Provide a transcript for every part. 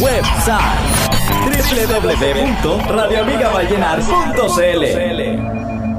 Website www.radioamigavallenar.cl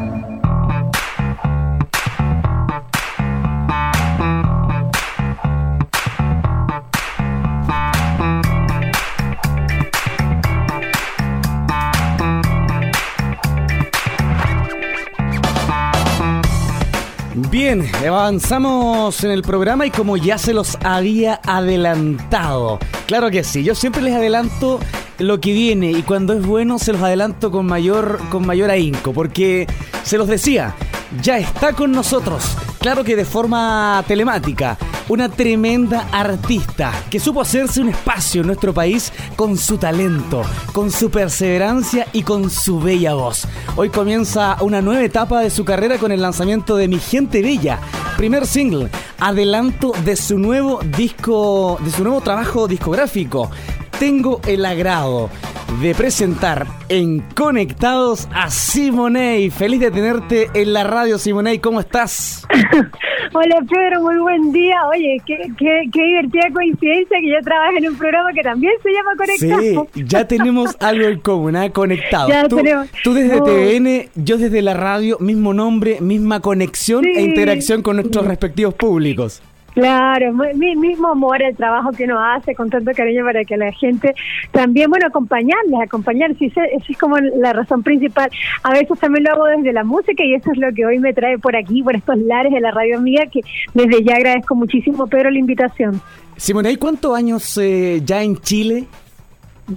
Bien, avanzamos en el programa y como ya se los había adelantado, claro que sí, yo siempre les adelanto lo que viene y cuando es bueno se los adelanto con mayor, con mayor ahínco, porque se los decía, ya está con nosotros, claro que de forma telemática, una tremenda artista que supo hacerse un espacio en nuestro país con su talento, con su perseverancia y con su bella voz. Hoy comienza una nueva etapa de su carrera con el lanzamiento de Mi Gente Bella, primer single, adelanto de su nuevo disco, de su nuevo trabajo discográfico. Tengo el agrado de presentar en Conectados a Simonei. Feliz de tenerte en la radio, Simonei. ¿Cómo estás? Hola Pedro, muy buen día. Oye, qué, qué, qué divertida coincidencia que yo trabaje en un programa que también se llama Conectados. Sí, ya tenemos algo en común, ¿eh? Conectados. Ya tú, tenemos. tú desde Oh. TVN, yo desde la radio, mismo nombre, misma conexión Sí. e interacción con nuestros respectivos públicos. Claro, mi, mi- mismo amor el trabajo que uno hace con tanto cariño para que la gente también, bueno, acompañarles, acompañar, sí, esa es como la razón principal. A veces también lo hago desde la música y eso es lo que hoy me trae por aquí, por estos lares de la radio amiga, que desde ya agradezco muchísimo, Pedro, la invitación. Simonei, ¿cuántos años eh, ya en Chile?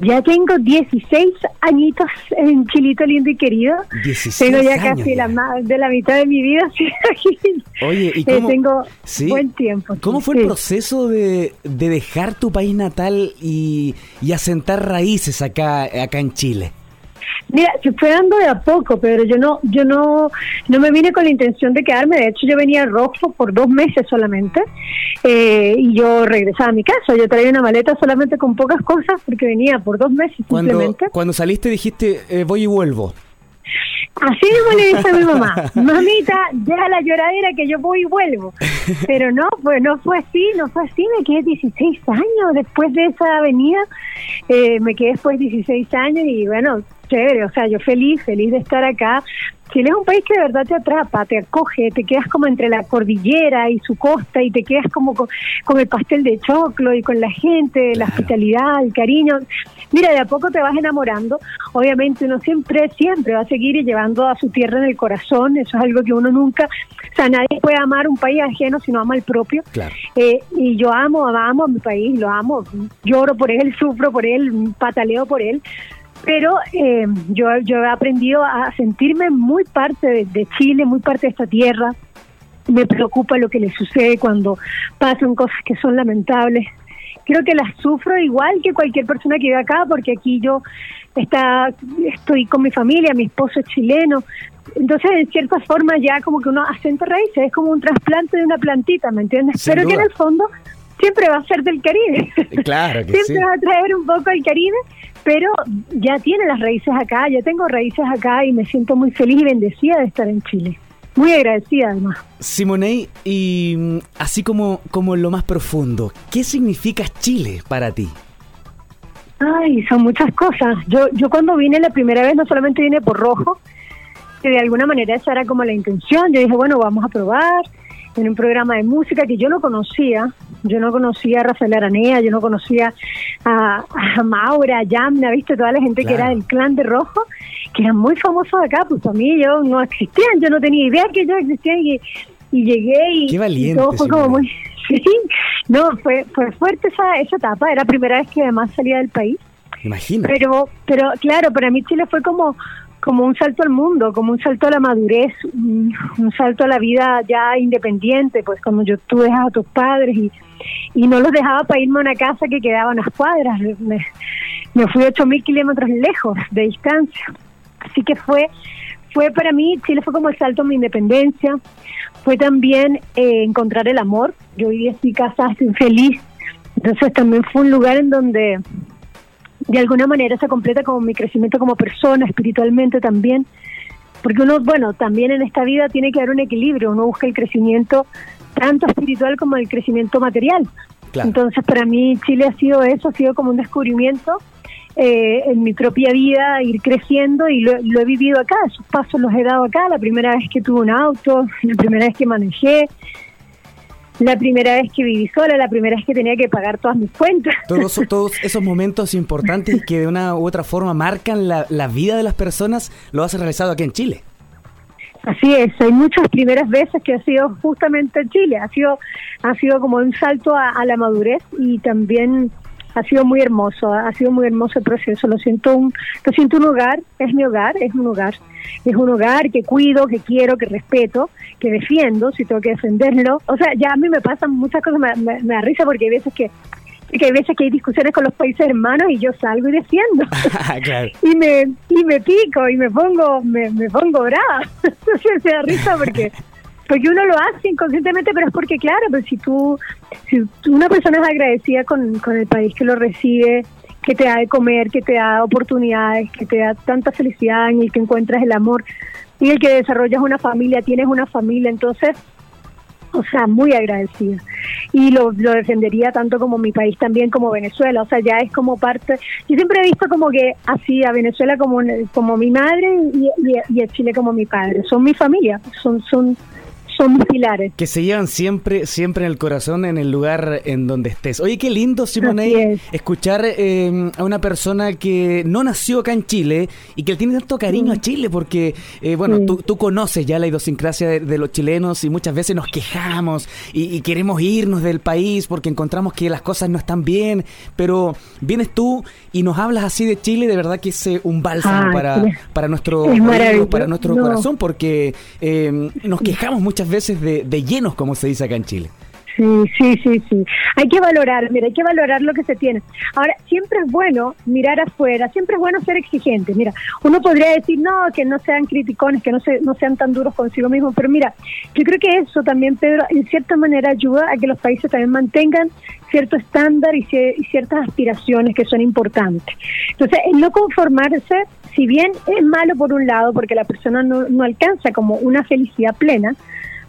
Ya tengo 16 añitos en Chilito lindo y querido. 16 Tengo ya años casi ya. la ma- de la mitad de mi vida. Oye, ¿y Eh, cómo, tengo Sí. buen tiempo. ¿Cómo sí, fue el proceso de, de dejar tu país natal y, y asentar raíces acá, acá en Chile? Mira, se fue dando de a poco, pero yo no, yo no, no me vine con la intención de quedarme. De hecho, yo venía a rojo por dos meses solamente eh, y yo regresaba a mi casa. Yo traía una maleta solamente con pocas cosas porque venía por dos meses Cuando, simplemente. cuando saliste dijiste, eh, voy y vuelvo. Así mismo le dije a mi mamá, mamita, deja la lloradera que yo voy y vuelvo. Pero no, pues no fue así, no fue así, me quedé 16 años después de esa avenida, eh, me quedé después 16 años y bueno, chévere, o sea, yo feliz, feliz de estar acá. Chile es un país que de verdad te atrapa, te acoge, te quedas como entre la cordillera y su costa y te quedas como con, con el pastel de choclo y con la gente, la hospitalidad, el cariño. Mira, de a poco te vas enamorando. Obviamente uno siempre, siempre va a seguir llevando a su tierra en el corazón. Eso es algo que uno nunca, o sea, nadie puede amar un país ajeno si no ama el propio. Claro. Eh, y yo amo, amo a mi país, lo amo, lloro por él, sufro por él, pataleo por él. Pero eh, yo, yo he aprendido a sentirme muy parte de, de Chile, muy parte de esta tierra. Me preocupa lo que le sucede cuando pasan cosas que son lamentables. Creo que las sufro igual que cualquier persona que vive acá, porque aquí yo está, estoy con mi familia, mi esposo es chileno. Entonces, en cierta forma, ya como que uno asenta raíces, es como un trasplante de una plantita, ¿me entiendes? Sin Pero que en el fondo siempre va a ser del Caribe. Claro que siempre sí. va a traer un poco al Caribe, pero ya tiene las raíces acá, ya tengo raíces acá y me siento muy feliz y bendecida de estar en Chile. Muy agradecida además. Simonei, y mm, así como, como en lo más profundo, ¿qué significa Chile para ti? Ay, son muchas cosas. Yo, yo cuando vine la primera vez no solamente vine por rojo, que de alguna manera esa era como la intención. Yo dije, bueno, vamos a probar en un programa de música que yo no conocía. Yo no conocía a Rafael Aranea, yo no conocía a, a Maura, a Yamna, viste, toda la gente que era del clan de rojo, que eran muy famosos acá. Pues para mí yo no existían, yo no tenía idea que ellos existían y, y llegué y, Qué valiente, y todo fue como muy... Sí, no, fue, fue fuerte esa, esa etapa, era la primera vez que además salía del país. Imagina. Pero, pero claro, para mí Chile fue como, como un salto al mundo, como un salto a la madurez, un, salto a la vida ya independiente, pues cuando yo tú dejas a tus padres y, y no los dejaba para irme a una casa que quedaba a unas cuadras, me, me fui ocho mil kilómetros lejos de distancia. Así que fue, fue para mí, Chile fue como el salto a mi independencia, fue también eh, encontrar el amor, yo viví así casada, feliz, entonces también fue un lugar en donde de alguna manera se completa como mi crecimiento como persona, espiritualmente también, porque uno, bueno, también en esta vida tiene que haber un equilibrio, uno busca el crecimiento tanto espiritual como el crecimiento material. Entonces, para mí Chile ha sido eso, ha sido como un descubrimiento eh, en mi propia vida, ir creciendo y lo, lo, he vivido acá, esos pasos los he dado acá, la primera vez que tuve un auto, la primera vez que manejé, la primera vez que viví sola, la primera vez que tenía que pagar todas mis cuentas. Todos, todos esos momentos importantes que de una u otra forma marcan la, la vida de las personas, lo has realizado aquí en Chile. Así es, hay muchas primeras veces que ha sido justamente en Chile, ha sido, ha sido como un salto a, a la madurez y también ha sido muy hermoso, ha sido muy hermoso el proceso. Lo siento, un, lo siento un hogar, es mi hogar, es un hogar. Es un hogar que cuido, que quiero, que respeto, que defiendo, si tengo que defenderlo. O sea, ya a mí me pasan muchas cosas, me, me, me da risa porque hay veces que que hay veces que hay discusiones con los países hermanos y yo salgo y defiendo claro. y me y me pico y me pongo me, me pongo brava se da risa porque porque uno lo hace inconscientemente, pero es porque, claro, pues si tú, si una persona es agradecida con, con el país que lo recibe, que te da de comer, que te da oportunidades, que te da tanta felicidad en el que encuentras el amor y el que desarrollas una familia, tienes una familia, entonces, o sea, muy agradecida. Y lo, lo defendería tanto como mi país también como Venezuela, o sea, ya es como parte, yo siempre he visto como que así a Venezuela como, como mi madre y, y, y a Chile como mi padre, son mi familia, son, son son pilares. Que se llevan siempre, siempre en el corazón, en el lugar en donde estés. Oye, qué lindo, Simone, escuchar eh, a una persona que no nació acá en Chile y que tiene tanto cariño a Chile, porque, eh, bueno, tú, tú, conoces ya la idiosincrasia de, de, los chilenos y muchas veces nos quejamos y, y, queremos irnos del país porque encontramos que las cosas no están bien, pero vienes tú y nos hablas así de Chile, de verdad que es eh, un bálsamo ah, para, para nuestro, para nuestro no. corazón, porque eh, nos quejamos muchas veces de, de llenos, como se dice acá en Chile. Sí, sí, sí, sí. Hay que valorar, mira, hay que valorar lo que se tiene. Ahora, siempre es bueno mirar afuera, siempre es bueno ser exigente. Mira, uno podría decir, no, que no sean criticones, que no, se, no sean tan duros consigo mismos, pero mira, yo creo que eso también, Pedro, en cierta manera ayuda a que los países también mantengan cierto estándar y, y ciertas aspiraciones que son importantes. Entonces, el no conformarse, si bien es malo por un lado, porque la persona no alcanza como una felicidad plena,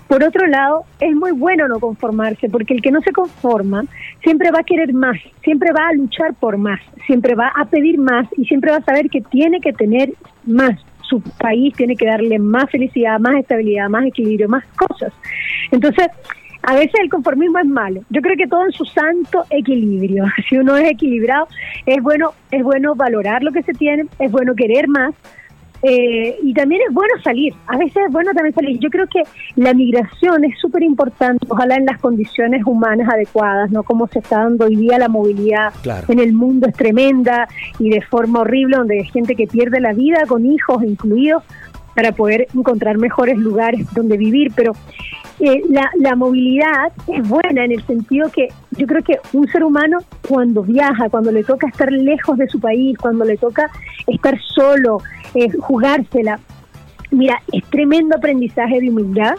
por otro lado, es muy bueno no conformarse, porque el que no se conforma siempre va a querer más, siempre va a luchar por más, siempre va a pedir más y siempre va a saber que tiene que tener más. Su país tiene que darle más felicidad, más estabilidad, más equilibrio, más cosas. Entonces, a veces el conformismo es malo. Yo creo que todo en su santo equilibrio. Si uno es equilibrado, es bueno, es bueno valorar lo que se tiene, es bueno querer más, eh, y también es bueno salir, a veces es bueno también salir. Yo creo que la migración es súper importante, ojalá en las condiciones humanas adecuadas, ¿no? Como se está dando hoy día la movilidad claro. en el mundo es tremenda y de forma horrible, donde hay gente que pierde la vida con hijos incluidos para poder encontrar mejores lugares donde vivir, pero eh, la, la movilidad es buena en el sentido que yo creo que un ser humano cuando viaja, cuando le toca estar lejos de su país, cuando le toca estar solo, jugársela, mira, es tremendo aprendizaje de humildad,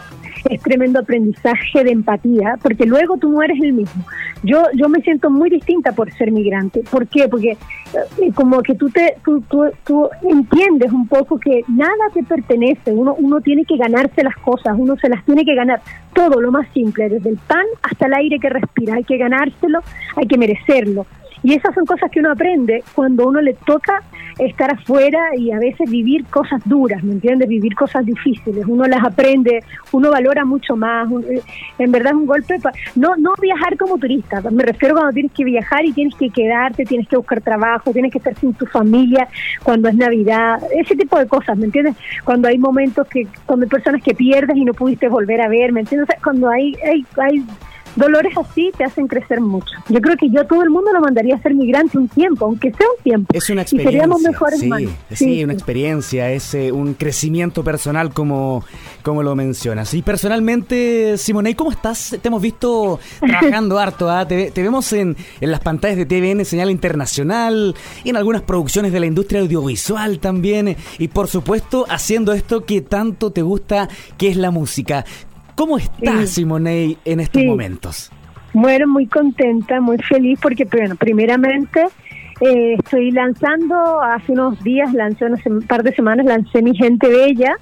es tremendo aprendizaje de empatía, porque luego tú no eres el mismo. Yo yo me siento muy distinta por ser migrante. ¿Por qué? Porque eh, como que tú te tú, tú, tú, entiendes un poco que nada te pertenece, uno uno tiene que ganarse las cosas, uno se las tiene que ganar, todo lo más simple, desde el pan hasta el aire que respira, hay que ganárselo, hay que merecerlo. Y esas son cosas que uno aprende cuando uno le toca estar afuera y a veces vivir cosas duras, ¿me entiendes? Vivir cosas difíciles. Uno las aprende, uno valora mucho más. En verdad es un golpe. Pa no, no viajar como turista, me refiero cuando tienes que viajar y tienes que quedarte, tienes que buscar trabajo, tienes que estar sin tu familia cuando es Navidad, ese tipo de cosas, ¿me entiendes? Cuando hay momentos que, cuando hay personas que pierdes y no pudiste volver a ver, ¿me entiendes? cuando hay, hay, hay dolores así te hacen crecer mucho. Yo creo que yo todo el mundo lo mandaría a ser migrante un tiempo, aunque sea un tiempo. Es una experiencia. Y seríamos mejores sí, sí, sí, una experiencia, es eh, un crecimiento personal como, como lo mencionas. Y personalmente, Simone, ¿cómo estás? Te hemos visto trabajando harto, ¿ah? te, te, vemos en, en las pantallas de TVN, señal internacional, y en algunas producciones de la industria audiovisual también, y por supuesto haciendo esto que tanto te gusta, que es la música. ¿Cómo estás, sí. Simone, en estos sí. momentos? Bueno, muy contenta, muy feliz, porque, bueno, primeramente eh, estoy lanzando, hace unos días, lancé un par de semanas, lancé Mi Gente Bella,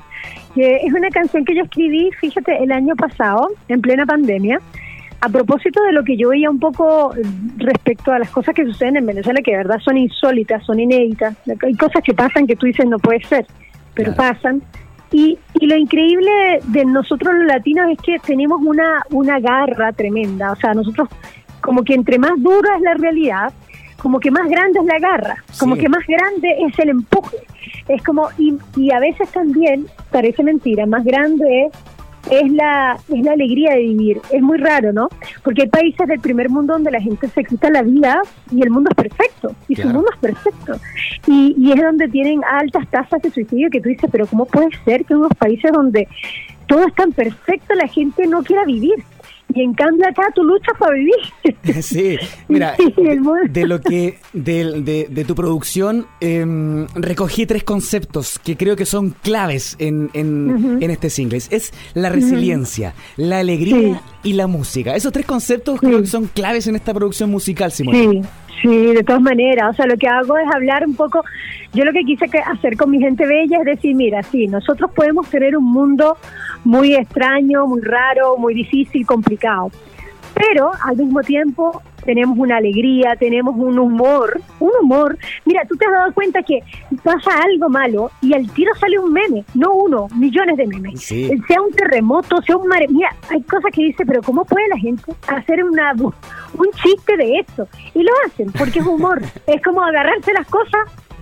que es una canción que yo escribí, fíjate, el año pasado, en plena pandemia, a propósito de lo que yo veía un poco respecto a las cosas que suceden en Venezuela, que de verdad son insólitas, son inéditas, hay cosas que pasan que tú dices no puede ser, pero pasan. Y, y lo increíble de nosotros los latinos es que tenemos una, una garra tremenda, o sea, nosotros como que entre más dura es la realidad, como que más grande es la garra, como que más grande es el empuje. Es como, y, y a veces también, parece mentira, más grande es es la, es la alegría de vivir. Es muy raro, ¿no? Porque hay países del primer mundo donde la gente se quita la vida y el mundo es perfecto, y su mundo es perfecto. Y, y es donde tienen altas tasas de suicidio que tú dices, pero ¿cómo puede ser que en unos países donde todo es tan perfecto la gente no quiera vivir? Y en cambio acá tú luchas para vivir. Sí, mira, de, lo que de, de, tu producción em, recogí tres conceptos que creo que son claves en, en, este single. Es la resiliencia, la alegría y la música. Esos tres conceptos creo que son claves en esta producción musical, Simón. Sí. Sí, de todas maneras. O sea, lo que hago es hablar un poco. Yo lo que quise hacer con mi gente bella es decir, mira, sí, nosotros podemos tener un mundo muy extraño, muy raro, muy difícil, complicado. Pero al mismo tiempo tenemos una alegría, tenemos un humor, un humor. Mira, tú te has dado cuenta que pasa algo malo y al tiro sale un meme, no uno, millones de memes. Sea un terremoto, sea un mare. Mira, hay cosas que dice, pero ¿cómo puede la gente hacer una un chiste de esto? Y lo hacen porque es humor. es como agarrarse las cosas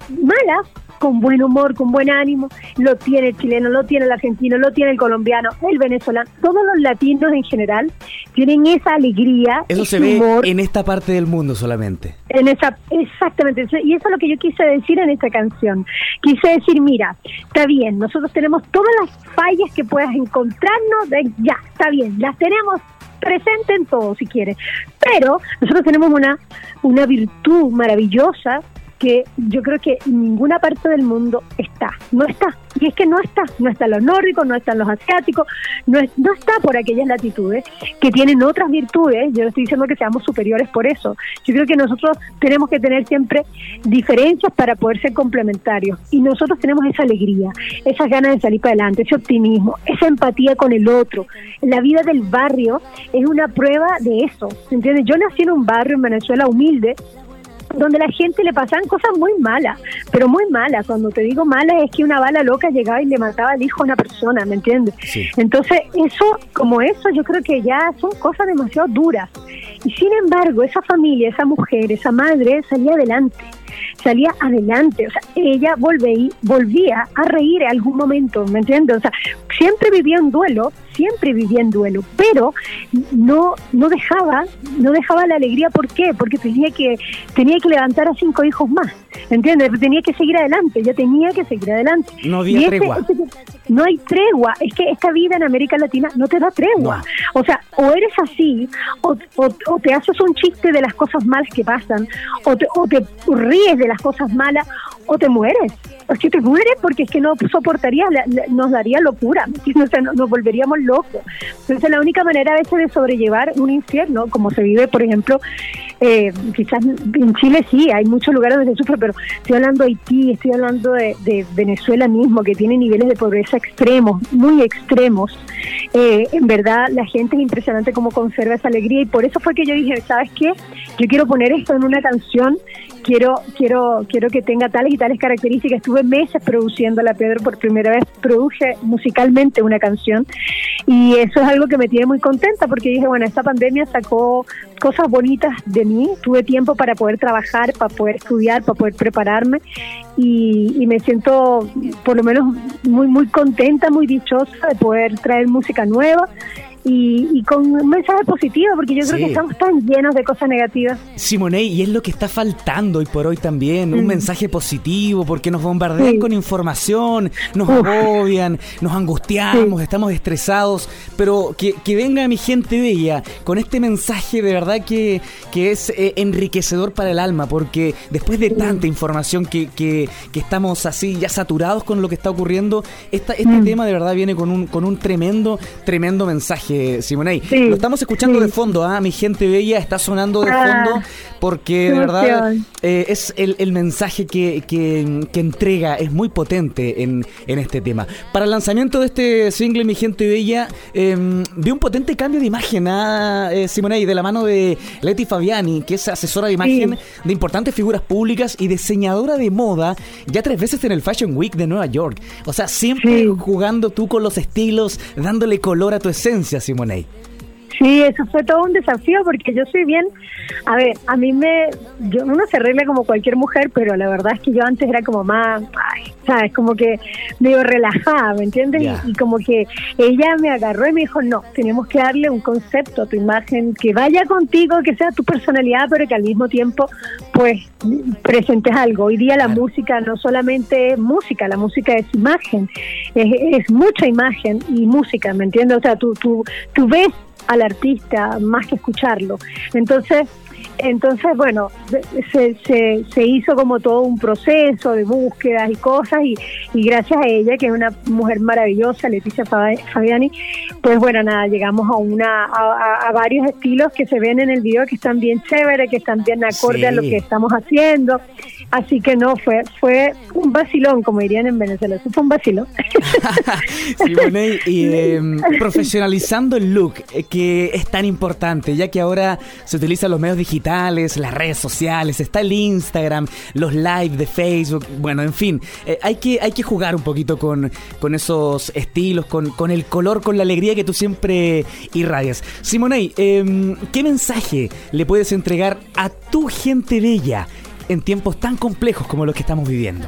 malas con buen humor, con buen ánimo. Lo tiene el chileno, lo tiene el argentino, lo tiene el colombiano, el venezolano. Todos los latinos en general tienen esa alegría. Eso se ve en esta parte del mundo solamente. En esa, exactamente. Y eso es lo que yo quise decir en esta canción. Quise decir, mira, está bien, nosotros tenemos todas las fallas que puedas encontrarnos, ya, está bien, las tenemos presente en todo si quieres. Pero nosotros tenemos una, una virtud maravillosa que yo creo que ninguna parte del mundo está, no está. Y es que no está, no están los nórdicos, no están los asiáticos, no, no está por aquellas latitudes que tienen otras virtudes. Yo no estoy diciendo que seamos superiores por eso. Yo creo que nosotros tenemos que tener siempre diferencias para poder ser complementarios. Y nosotros tenemos esa alegría, esas ganas de salir para adelante, ese optimismo, esa empatía con el otro. La vida del barrio es una prueba de eso. ¿Entiendes? Yo nací en un barrio en Venezuela humilde, donde la gente le pasaban cosas muy malas, pero muy malas. Cuando te digo malas es que una bala loca llegaba y le mataba al hijo a una persona, ¿me entiendes? Entonces, eso, como eso, yo creo que ya son cosas demasiado duras. Y sin embargo, esa familia, esa mujer, esa madre salía adelante salía adelante, o sea, ella volvía, volvía a reír en algún momento, ¿me entiendes? O sea, siempre vivía en duelo, siempre vivía en duelo, pero no no dejaba, no dejaba la alegría, ¿por qué? Porque tenía que tenía que levantar a cinco hijos más, ¿entiendes? Tenía que seguir adelante, ya tenía que seguir adelante. No había tregua. no hay tregua, es que esta vida en América Latina no te da tregua. O sea, o eres así, o, o, te haces un chiste de las cosas malas que pasan, o te, o te ríes de las cosas malas, o te mueres. O si te mueres porque es que no soportaría, nos daría locura, nos, volveríamos locos. Entonces la única manera a veces de sobrellevar un infierno, como se vive, por ejemplo, eh, quizás en Chile sí, hay muchos lugares donde se sufre, pero estoy hablando de Haití, estoy hablando de, Venezuela mismo, que tiene niveles de pobreza extremos, muy extremos. Eh, en verdad, la gente es impresionante cómo conserva esa alegría y por eso fue que yo dije, ¿sabes qué? Yo quiero poner esto en una canción quiero quiero quiero que tenga tales y tales características. Estuve meses produciendo la Pedro por primera vez, produje musicalmente una canción y eso es algo que me tiene muy contenta porque dije, bueno, esta pandemia sacó cosas bonitas de mí, tuve tiempo para poder trabajar, para poder estudiar, para poder prepararme y, y me siento por lo menos muy muy contenta, muy dichosa de poder traer música nueva y, con un mensaje positivo, porque yo creo que estamos tan llenos de cosas negativas. Simone, y es lo que está faltando hoy por hoy también, un mm. mensaje positivo, porque nos bombardean con información, nos agobian, nos angustiamos, estamos estresados, pero que, que, venga mi gente bella con este mensaje de verdad que, que es eh, enriquecedor para el alma, porque después de tanta información que, que, estamos así ya saturados con lo que está ocurriendo, esta, este mm. tema de verdad viene con un, con un tremendo, tremendo mensaje mensaje, Simonei. Lo estamos escuchando de fondo, ¿ah? Mi gente bella está sonando de ah, fondo porque de verdad eh, es el, mensaje que, que, entrega, es muy potente en, en, este tema. Para el lanzamiento de este single, Mi gente bella, eh, vi un potente cambio de imagen, ¿ah, eh, Simonei? De la mano de Leti Fabiani, que es asesora de imagen de importantes figuras públicas y diseñadora de moda, ya tres veces en el Fashion Week de Nueva York. O sea, siempre jugando tú con los estilos, dándole color a tu esencia, Simonei. Sí, eso fue todo un desafío porque yo soy bien, a ver, a mí me, yo uno se arregla como cualquier mujer, pero la verdad es que yo antes era como más, ay, sabes, como que medio relajada, ¿me entiendes? Y, como que ella me agarró y me dijo, no, tenemos que darle un concepto a tu imagen que vaya contigo, que sea tu personalidad, pero que al mismo tiempo, pues, presentes algo. Hoy día la música no solamente es música, la música es imagen, es, es mucha imagen y música, ¿me entiendes? O sea, tú, tú, tú ves al artista más que escucharlo. Entonces, entonces bueno, se, se, se, hizo como todo un proceso de búsquedas y cosas y, y gracias a ella, que es una mujer maravillosa, Leticia Fabiani, pues bueno, nada, llegamos a una a, varios estilos que se ven en el video que están bien chéveres, que están bien acorde a lo que estamos haciendo. Así que no, fue fue un vacilón, como dirían en Venezuela. Eso fue un vacilón. Simone, y em, profesionalizando el look, eh, que es tan importante, ya que ahora se utilizan los medios digitales, las redes sociales, está el Instagram, los live de Facebook, bueno, en fin, eh, hay, que, hay que jugar un poquito con, con esos estilos, con, con el color, con la alegría que tú siempre irradias. Simone, em, ¿qué mensaje le puedes entregar a tu gente bella? En tiempos tan complejos como los que estamos viviendo?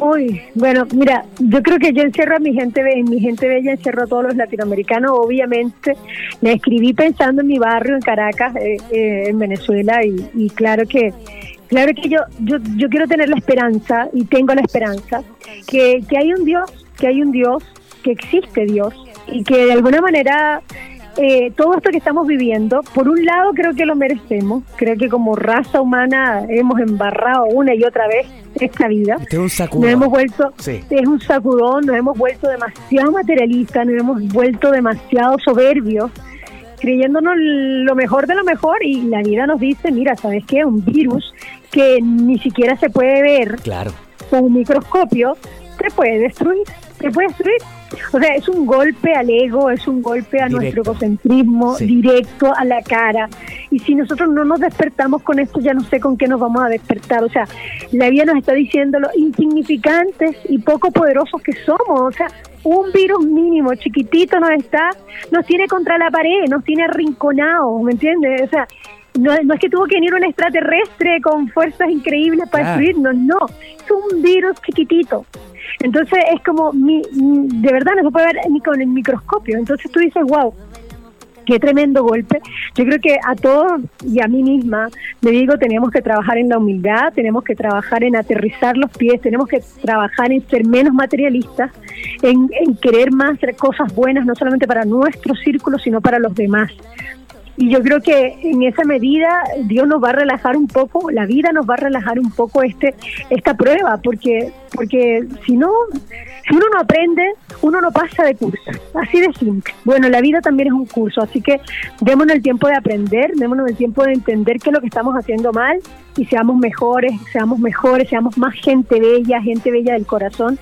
Uy, bueno, mira, yo creo que yo encierro a mi gente, en mi gente bella, encierro a todos los latinoamericanos, obviamente. Me escribí pensando en mi barrio, en Caracas, eh, eh, en Venezuela, y, claro que claro que yo, yo, yo quiero tener la esperanza, y tengo la esperanza, que, que hay un Dios, que hay un Dios, que existe Dios, y que de alguna manera eh, todo esto que estamos viviendo, por un lado creo que lo merecemos, creo que como raza humana hemos embarrado una y otra vez esta vida. Este es un sacudón. Nos hemos vuelto, es un sacudón, nos hemos vuelto demasiado materialistas, nos hemos vuelto demasiado soberbios, creyéndonos lo mejor de lo mejor y la vida nos dice, mira, ¿sabes qué? Un virus que ni siquiera se puede ver claro. con un microscopio, te puede destruir, te puede destruir. O sea, es un golpe al ego, es un golpe a nuestro egocentrismo, directo a la cara. Y si nosotros no nos despertamos con esto, ya no sé con qué nos vamos a despertar. O sea, la vida nos está diciendo lo insignificantes y poco poderosos que somos. O sea, un virus mínimo, chiquitito nos está, nos tiene contra la pared, nos tiene arrinconados, ¿me entiendes? O sea, no, no, es que tuvo que venir un extraterrestre con fuerzas increíbles para destruirnos, no, es un virus chiquitito. Entonces es como, mi, de verdad no se puede ver ni con el microscopio. Entonces tú dices, wow, qué tremendo golpe. Yo creo que a todos y a mí misma le digo, tenemos que trabajar en la humildad, tenemos que trabajar en aterrizar los pies, tenemos que trabajar en ser menos materialistas, en, querer más cosas buenas, no solamente para nuestro círculo, sino para los demás. Y yo creo que en esa medida Dios nos va a relajar un poco, la vida nos va a relajar un poco este esta prueba, porque porque si no, si uno no aprende, uno no pasa de curso, así de simple. Bueno, la vida también es un curso, así que démonos el tiempo de aprender, démonos el tiempo de entender qué es lo que estamos haciendo mal y seamos mejores, seamos mejores, seamos más gente bella, gente bella del corazón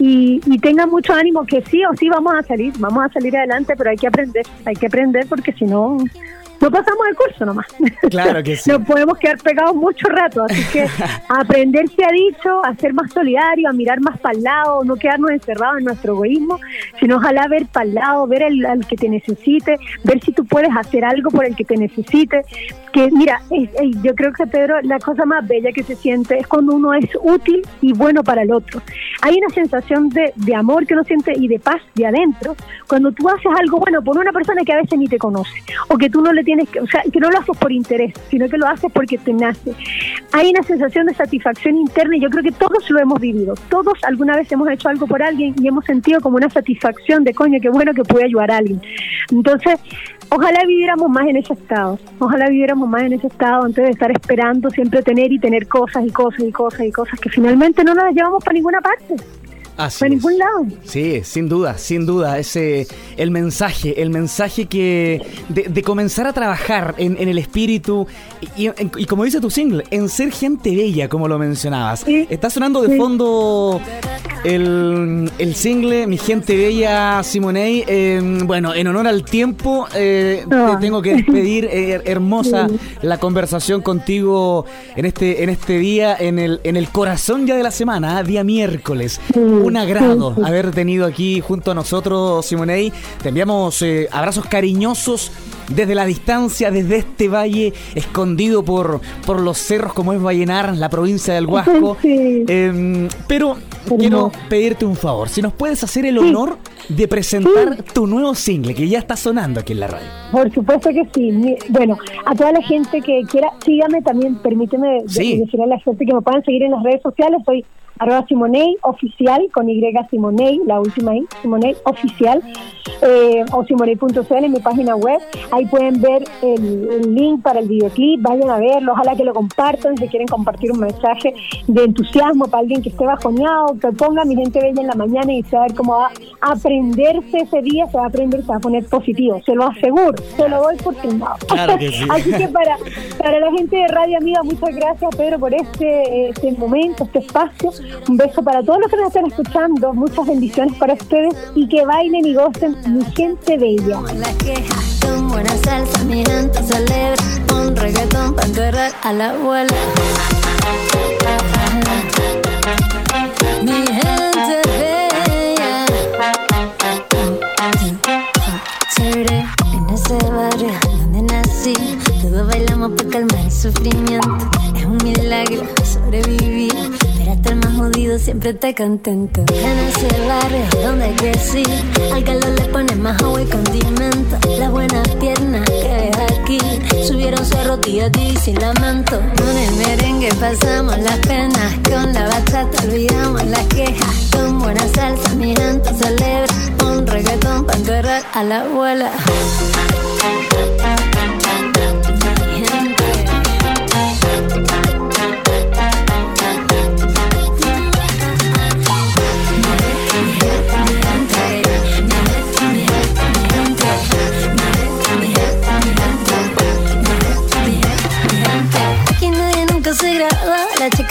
y, y tengan mucho ánimo que sí o sí vamos a salir, vamos a salir adelante, pero hay que aprender, hay que aprender porque si no no pasamos el curso nomás. Claro que sí. Nos podemos quedar pegados mucho rato, así que aprender se ha dicho, a ser más solidario, a mirar más para el lado, no quedarnos encerrados en nuestro egoísmo, sino ojalá ver para el lado, ver al que te necesite, ver si tú puedes hacer algo por el que te necesite. Que mira, yo creo que Pedro, la cosa más bella que se siente es cuando uno es útil y bueno para el otro. Hay una sensación de, de amor que uno siente y de paz de adentro cuando tú haces algo bueno por una persona que a veces ni te conoce o que tú no le tienes que, o sea, que no lo haces por interés, sino que lo haces porque te nace. Hay una sensación de satisfacción interna y yo creo que todos lo hemos vivido. Todos alguna vez hemos hecho algo por alguien y hemos sentido como una satisfacción de coño, qué bueno que pude ayudar a alguien. Entonces, ojalá viviéramos más en ese estado. Ojalá viviéramos más en ese estado antes de estar esperando siempre tener y tener cosas y cosas y cosas y cosas que finalmente no nos llevamos para ninguna parte. Así ningún lado. Sí, sin duda, sin duda. Ese, el mensaje, el mensaje que de, comenzar a trabajar en, el espíritu y, como dice tu single, en ser gente bella, como lo mencionabas. Está sonando de fondo el, el, single Mi gente bella, Simonei. Em, bueno, en honor al tiempo, eh, te tengo que despedir. Eh, hermosa la conversación contigo en este, en este día, en el, en el corazón ya de la semana, ¿ah? día miércoles un agrado haber tenido aquí junto a nosotros, Simonei. Te enviamos eh, abrazos cariñosos desde la distancia, desde este valle escondido por, por los cerros como es Vallenar, la provincia del Huasco. Em, pero quiero pedirte un favor, si nos puedes hacer el honor de presentar tu nuevo single que ya está sonando aquí en la radio. Por supuesto que sí. Bueno, a toda la gente que quiera, sígame también, permíteme decir a la gente que me puedan seguir en las redes sociales, soy arroba Simonei oficial, con Y Simonei, la última I, Simonei oficial, eh, o simonei.cl en mi página web. Ahí pueden ver el, link para el videoclip, vayan a verlo, ojalá que lo compartan si quieren compartir un mensaje de entusiasmo para alguien que esté bajoneado, que ponga mi gente bella en la mañana y se va a ver cómo va a aprenderse ese día, se va a aprender, se va a poner positivo, se lo aseguro, se lo doy por firmado. Así que para, para la gente de Radio Amiga, muchas gracias Pedro por este, este momento, este espacio. Un beso para todos los que nos están escuchando, muchas bendiciones para ustedes y que bailen y gocen mi gente bella. Siempre está contento. En ese barrio donde crecí, al calor le pone más agua y condimento. Las buenas piernas que ves aquí subieron su día y sin lamento. Con el merengue pasamos las penas, con la bachata olvidamos las quejas. Con buena salsa mi gente celebra un reggaetón para enterrar a la abuela.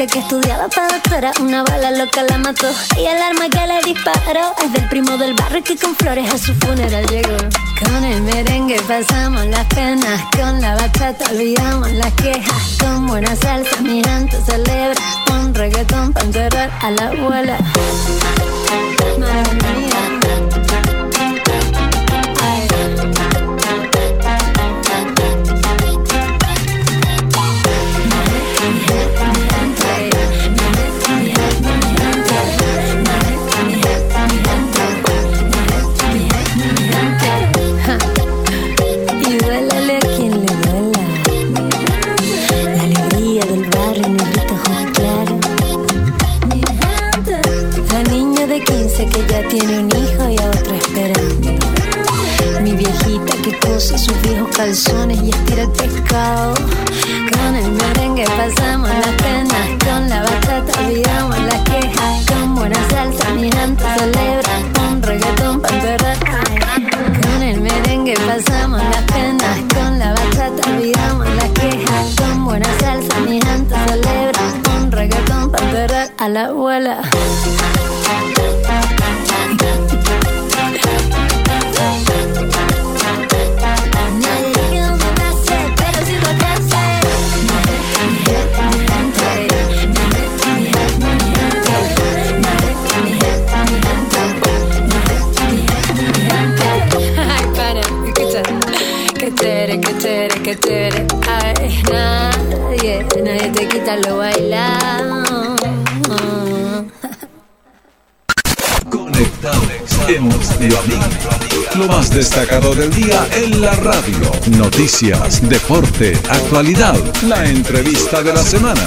Que estudiaba para doctora, una bala loca la mató. Y el arma que le disparó es del primo del barrio que con flores a su funeral llegó. Con el merengue pasamos las penas, con la bachata olvidamos las quejas. Con buena salsa mi gente celebra un reggaetón para enterrar a la abuela. Destacado del día en la radio. Noticias, deporte, actualidad. La entrevista de la semana.